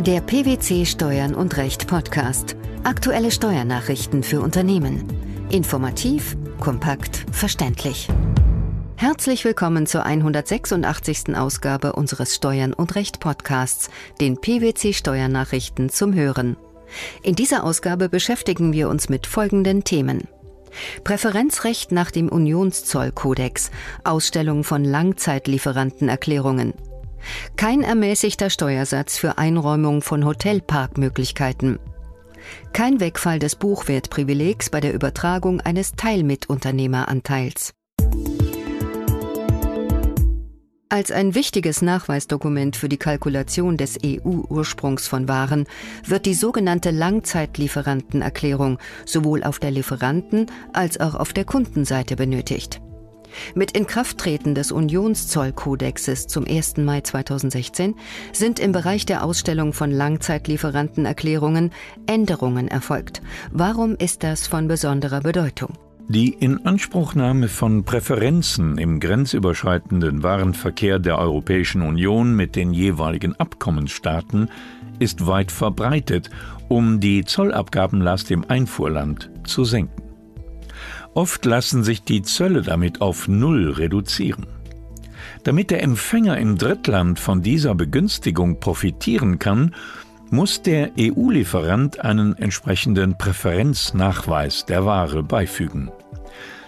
Der PwC Steuern und Recht Podcast. Aktuelle Steuernachrichten für Unternehmen. Informativ, kompakt, verständlich. Herzlich willkommen zur 186. Ausgabe unseres Steuern und Recht Podcasts, den PwC Steuernachrichten zum Hören. In dieser Ausgabe beschäftigen wir uns mit folgenden Themen. Präferenzrecht nach dem Unionszollkodex, Ausstellung von Langzeitlieferantenerklärungen, kein ermäßigter Steuersatz für Einräumung von Hotelparkmöglichkeiten. Kein Wegfall des Buchwertprivilegs bei der Übertragung eines Teilmitunternehmeranteils. Als ein wichtiges Nachweisdokument für die Kalkulation des EU-Ursprungs von Waren wird die sogenannte Langzeitlieferantenerklärung sowohl auf der Lieferanten- als auch auf der Kundenseite benötigt. Mit Inkrafttreten des Unionszollkodexes zum 1. Mai 2016 sind im Bereich der Ausstellung von Langzeitlieferantenerklärungen Änderungen erfolgt. Warum ist das von besonderer Bedeutung? Die Inanspruchnahme von Präferenzen im grenzüberschreitenden Warenverkehr der Europäischen Union mit den jeweiligen Abkommensstaaten ist weit verbreitet, um die Zollabgabenlast im Einfuhrland zu senken. Oft lassen sich die Zölle damit auf Null reduzieren. Damit der Empfänger im Drittland von dieser Begünstigung profitieren kann, muss der EU-Lieferant einen entsprechenden Präferenznachweis der Ware beifügen.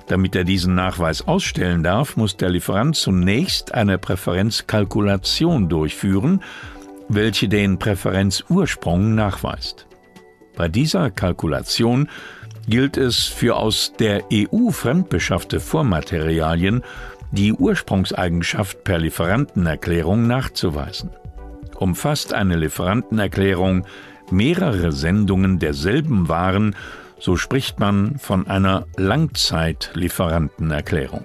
Damit er diesen Nachweis ausstellen darf, muss der Lieferant zunächst eine Präferenzkalkulation durchführen, welche den Präferenzursprung nachweist. Bei dieser Kalkulation gilt es für aus der EU fremdbeschaffte Vormaterialien die Ursprungseigenschaft per Lieferantenerklärung nachzuweisen. Umfasst eine Lieferantenerklärung mehrere Sendungen derselben Waren, so spricht man von einer Langzeitlieferantenerklärung.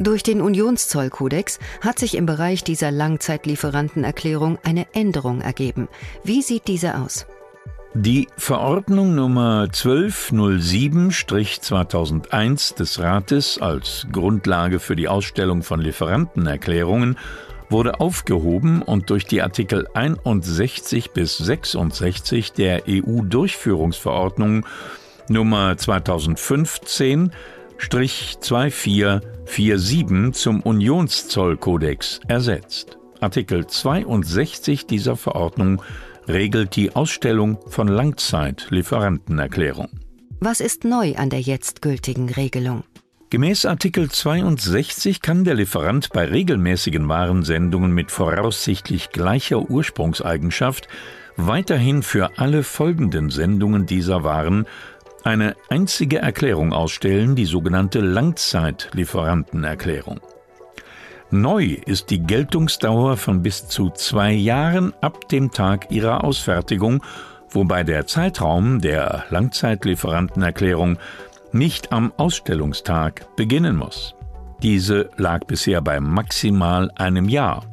Durch den Unionszollkodex hat sich im Bereich dieser Langzeitlieferantenerklärung eine Änderung ergeben. Wie sieht diese aus? Die Verordnung Nummer 1207-2001 des Rates als Grundlage für die Ausstellung von Lieferantenerklärungen wurde aufgehoben und durch die Artikel 61 bis 66 der EU-Durchführungsverordnung Nummer 2015-2447 zum Unionszollkodex ersetzt. Artikel 62 dieser Verordnung regelt die Ausstellung von Langzeitlieferantenerklärung. Was ist neu an der jetzt gültigen Regelung? Gemäß Artikel 62 kann der Lieferant bei regelmäßigen Warensendungen mit voraussichtlich gleicher Ursprungseigenschaft weiterhin für alle folgenden Sendungen dieser Waren eine einzige Erklärung ausstellen, die sogenannte Langzeitlieferantenerklärung. Neu ist die Geltungsdauer von bis zu zwei Jahren ab dem Tag ihrer Ausfertigung, wobei der Zeitraum der Langzeitlieferantenerklärung nicht am Ausstellungstag beginnen muss. Diese lag bisher bei maximal einem Jahr.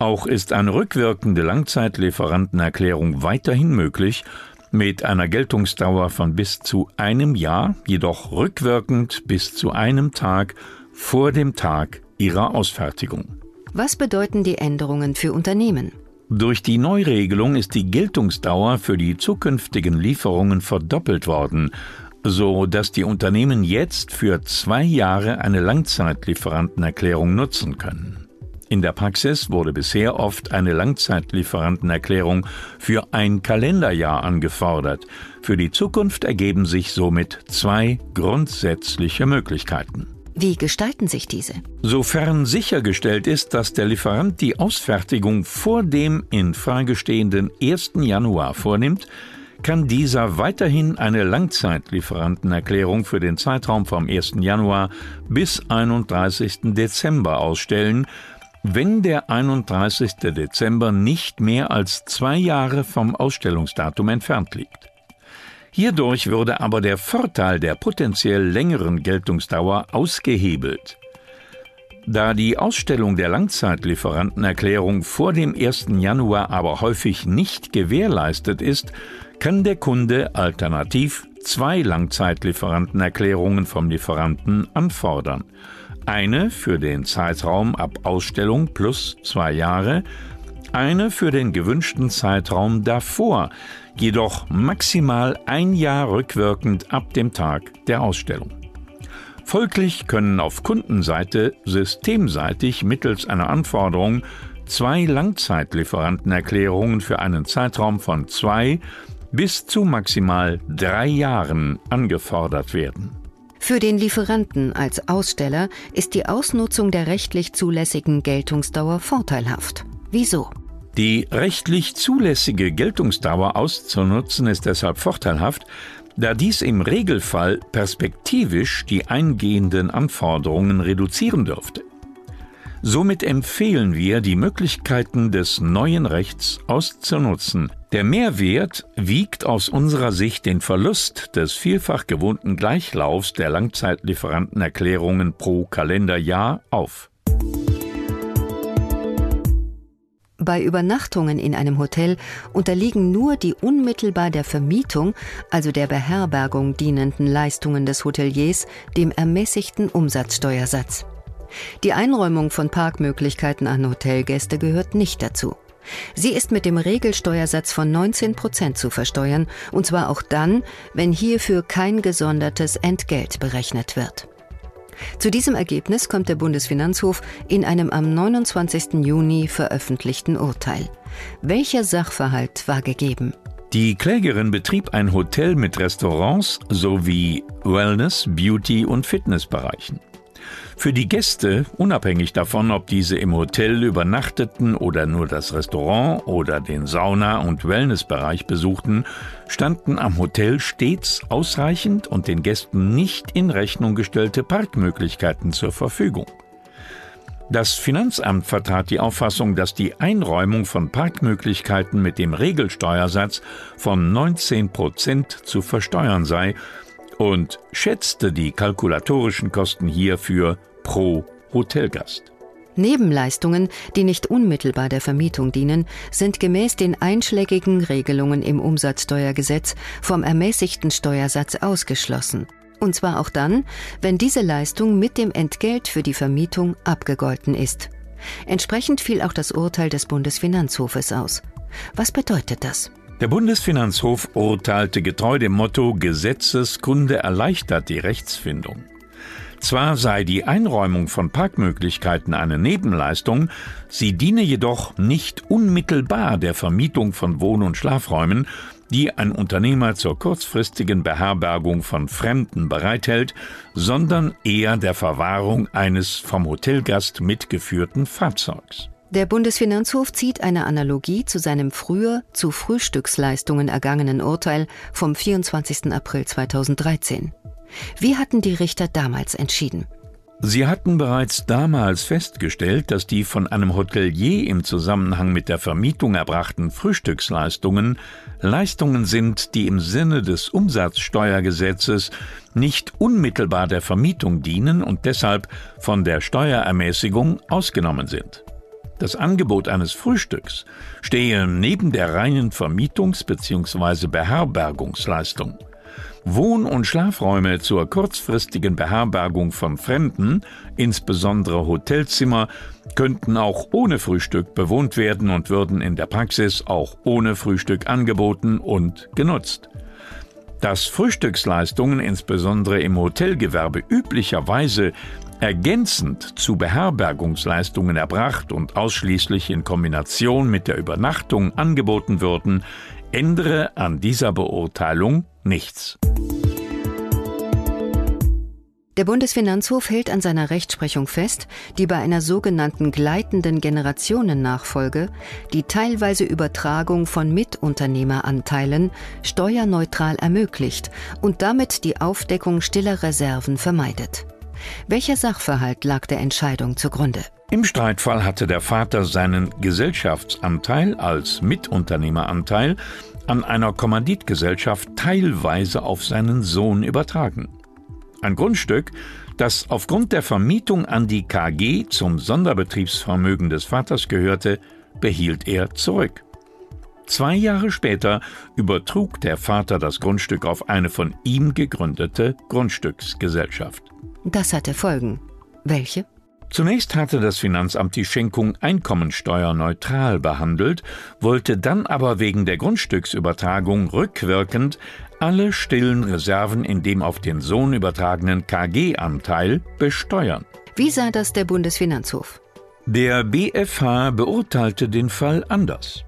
Auch ist eine rückwirkende Langzeitlieferantenerklärung weiterhin möglich, mit einer Geltungsdauer von bis zu einem Jahr, jedoch rückwirkend bis zu einem Tag vor dem Tag ihrer Ausfertigung. Was bedeuten die Änderungen für Unternehmen? Durch die Neuregelung ist die Geltungsdauer für die zukünftigen Lieferungen verdoppelt worden, so dass die Unternehmen jetzt für zwei Jahre eine Langzeitlieferantenerklärung nutzen können. In der Praxis wurde bisher oft eine Langzeitlieferantenerklärung für ein Kalenderjahr angefordert. Für die Zukunft ergeben sich somit zwei grundsätzliche Möglichkeiten. Wie gestalten sich diese? Sofern sichergestellt ist, dass der Lieferant die Ausfertigung vor dem in Frage stehenden 1. Januar vornimmt, kann dieser weiterhin eine Langzeitlieferantenerklärung für den Zeitraum vom 1. Januar bis 31. Dezember ausstellen, wenn der 31. Dezember nicht mehr als zwei Jahre vom Ausstellungsdatum entfernt liegt. Hierdurch würde aber der Vorteil der potenziell längeren Geltungsdauer ausgehebelt. Da die Ausstellung der Langzeitlieferantenerklärung vor dem 1. Januar aber häufig nicht gewährleistet ist, kann der Kunde alternativ zwei Langzeitlieferantenerklärungen vom Lieferanten anfordern. Eine für den Zeitraum ab Ausstellung plus zwei Jahre eine für den gewünschten Zeitraum davor, jedoch maximal ein Jahr rückwirkend ab dem Tag der Ausstellung. Folglich können auf Kundenseite systemseitig mittels einer Anforderung zwei Langzeitlieferantenerklärungen für einen Zeitraum von zwei bis zu maximal drei Jahren angefordert werden. Für den Lieferanten als Aussteller ist die Ausnutzung der rechtlich zulässigen Geltungsdauer vorteilhaft. Wieso? Die rechtlich zulässige Geltungsdauer auszunutzen ist deshalb vorteilhaft, da dies im Regelfall perspektivisch die eingehenden Anforderungen reduzieren dürfte. Somit empfehlen wir, die Möglichkeiten des neuen Rechts auszunutzen. Der Mehrwert wiegt aus unserer Sicht den Verlust des vielfach gewohnten Gleichlaufs der Langzeitlieferantenerklärungen pro Kalenderjahr auf. Bei Übernachtungen in einem Hotel unterliegen nur die unmittelbar der Vermietung, also der Beherbergung dienenden Leistungen des Hoteliers, dem ermäßigten Umsatzsteuersatz. Die Einräumung von Parkmöglichkeiten an Hotelgäste gehört nicht dazu. Sie ist mit dem Regelsteuersatz von 19 Prozent zu versteuern, und zwar auch dann, wenn hierfür kein gesondertes Entgelt berechnet wird. Zu diesem Ergebnis kommt der Bundesfinanzhof in einem am 29. Juni veröffentlichten Urteil. Welcher Sachverhalt war gegeben? Die Klägerin betrieb ein Hotel mit Restaurants sowie Wellness, Beauty und Fitnessbereichen. Für die Gäste, unabhängig davon, ob diese im Hotel übernachteten oder nur das Restaurant oder den Sauna- und Wellnessbereich besuchten, standen am Hotel stets ausreichend und den Gästen nicht in Rechnung gestellte Parkmöglichkeiten zur Verfügung. Das Finanzamt vertrat die Auffassung, dass die Einräumung von Parkmöglichkeiten mit dem Regelsteuersatz von 19 Prozent zu versteuern sei und schätzte die kalkulatorischen Kosten hierfür pro Hotelgast. Nebenleistungen, die nicht unmittelbar der Vermietung dienen, sind gemäß den einschlägigen Regelungen im Umsatzsteuergesetz vom ermäßigten Steuersatz ausgeschlossen. Und zwar auch dann, wenn diese Leistung mit dem Entgelt für die Vermietung abgegolten ist. Entsprechend fiel auch das Urteil des Bundesfinanzhofes aus. Was bedeutet das? Der Bundesfinanzhof urteilte getreu dem Motto Gesetzeskunde erleichtert die Rechtsfindung. Zwar sei die Einräumung von Parkmöglichkeiten eine Nebenleistung, sie diene jedoch nicht unmittelbar der Vermietung von Wohn- und Schlafräumen, die ein Unternehmer zur kurzfristigen Beherbergung von Fremden bereithält, sondern eher der Verwahrung eines vom Hotelgast mitgeführten Fahrzeugs. Der Bundesfinanzhof zieht eine Analogie zu seinem früher zu Frühstücksleistungen ergangenen Urteil vom 24. April 2013. Wie hatten die Richter damals entschieden? Sie hatten bereits damals festgestellt, dass die von einem Hotelier im Zusammenhang mit der Vermietung erbrachten Frühstücksleistungen Leistungen sind, die im Sinne des Umsatzsteuergesetzes nicht unmittelbar der Vermietung dienen und deshalb von der Steuerermäßigung ausgenommen sind. Das Angebot eines Frühstücks stehe neben der reinen Vermietungs- bzw. Beherbergungsleistung. Wohn- und Schlafräume zur kurzfristigen Beherbergung von Fremden, insbesondere Hotelzimmer, könnten auch ohne Frühstück bewohnt werden und würden in der Praxis auch ohne Frühstück angeboten und genutzt. Dass Frühstücksleistungen insbesondere im Hotelgewerbe üblicherweise ergänzend zu Beherbergungsleistungen erbracht und ausschließlich in Kombination mit der Übernachtung angeboten würden, ändere an dieser Beurteilung nichts. Der Bundesfinanzhof hält an seiner Rechtsprechung fest, die bei einer sogenannten gleitenden Generationennachfolge die teilweise Übertragung von Mitunternehmeranteilen steuerneutral ermöglicht und damit die Aufdeckung stiller Reserven vermeidet. Welcher Sachverhalt lag der Entscheidung zugrunde? Im Streitfall hatte der Vater seinen Gesellschaftsanteil als Mitunternehmeranteil an einer Kommanditgesellschaft teilweise auf seinen Sohn übertragen. Ein Grundstück, das aufgrund der Vermietung an die KG zum Sonderbetriebsvermögen des Vaters gehörte, behielt er zurück. Zwei Jahre später übertrug der Vater das Grundstück auf eine von ihm gegründete Grundstücksgesellschaft. Das hatte Folgen. Welche? Zunächst hatte das Finanzamt die Schenkung einkommensteuerneutral behandelt, wollte dann aber wegen der Grundstücksübertragung rückwirkend alle stillen Reserven in dem auf den Sohn übertragenen KG-Anteil besteuern. Wie sah das der Bundesfinanzhof? Der BfH beurteilte den Fall anders.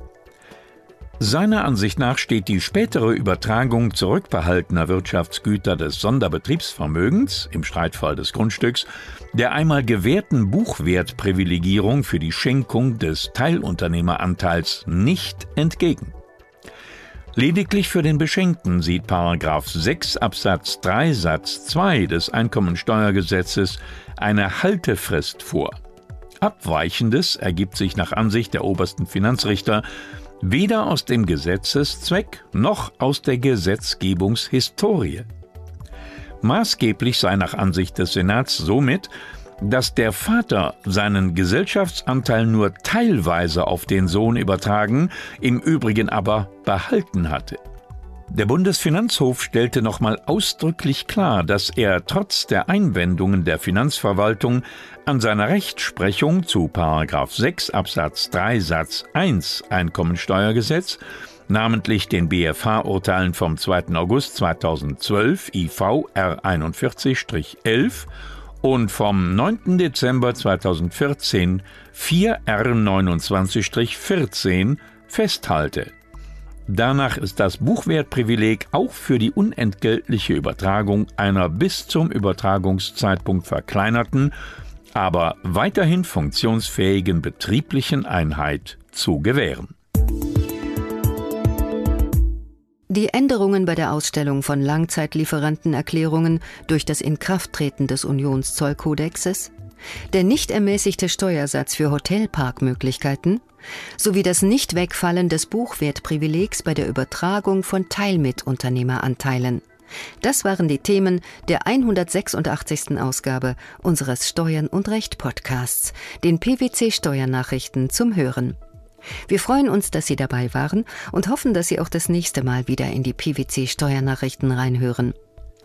Seiner Ansicht nach steht die spätere Übertragung zurückbehaltener Wirtschaftsgüter des Sonderbetriebsvermögens im Streitfall des Grundstücks der einmal gewährten Buchwertprivilegierung für die Schenkung des Teilunternehmeranteils nicht entgegen. Lediglich für den Beschenkten sieht 6 Absatz 3 Satz 2 des Einkommensteuergesetzes eine Haltefrist vor. Abweichendes ergibt sich nach Ansicht der obersten Finanzrichter weder aus dem Gesetzeszweck noch aus der Gesetzgebungshistorie. Maßgeblich sei nach Ansicht des Senats somit, dass der Vater seinen Gesellschaftsanteil nur teilweise auf den Sohn übertragen, im Übrigen aber behalten hatte. Der Bundesfinanzhof stellte nochmal ausdrücklich klar, dass er trotz der Einwendungen der Finanzverwaltung an seiner Rechtsprechung zu 6 Absatz 3 Satz 1 Einkommensteuergesetz, namentlich den BFH-Urteilen vom 2. August 2012 IV R 41-11 und vom 9. Dezember 2014 4 R 29-14 festhalte. Danach ist das Buchwertprivileg auch für die unentgeltliche Übertragung einer bis zum Übertragungszeitpunkt verkleinerten, aber weiterhin funktionsfähigen betrieblichen Einheit zu gewähren. Die Änderungen bei der Ausstellung von Langzeitlieferantenerklärungen durch das Inkrafttreten des Unionszollkodexes, der nicht ermäßigte Steuersatz für Hotelparkmöglichkeiten sowie das Nichtwegfallen des Buchwertprivilegs bei der Übertragung von Teilmitunternehmeranteilen. Das waren die Themen der 186. Ausgabe unseres Steuern und Recht Podcasts, den PwC Steuernachrichten zum Hören. Wir freuen uns, dass Sie dabei waren und hoffen, dass Sie auch das nächste Mal wieder in die PwC Steuernachrichten reinhören.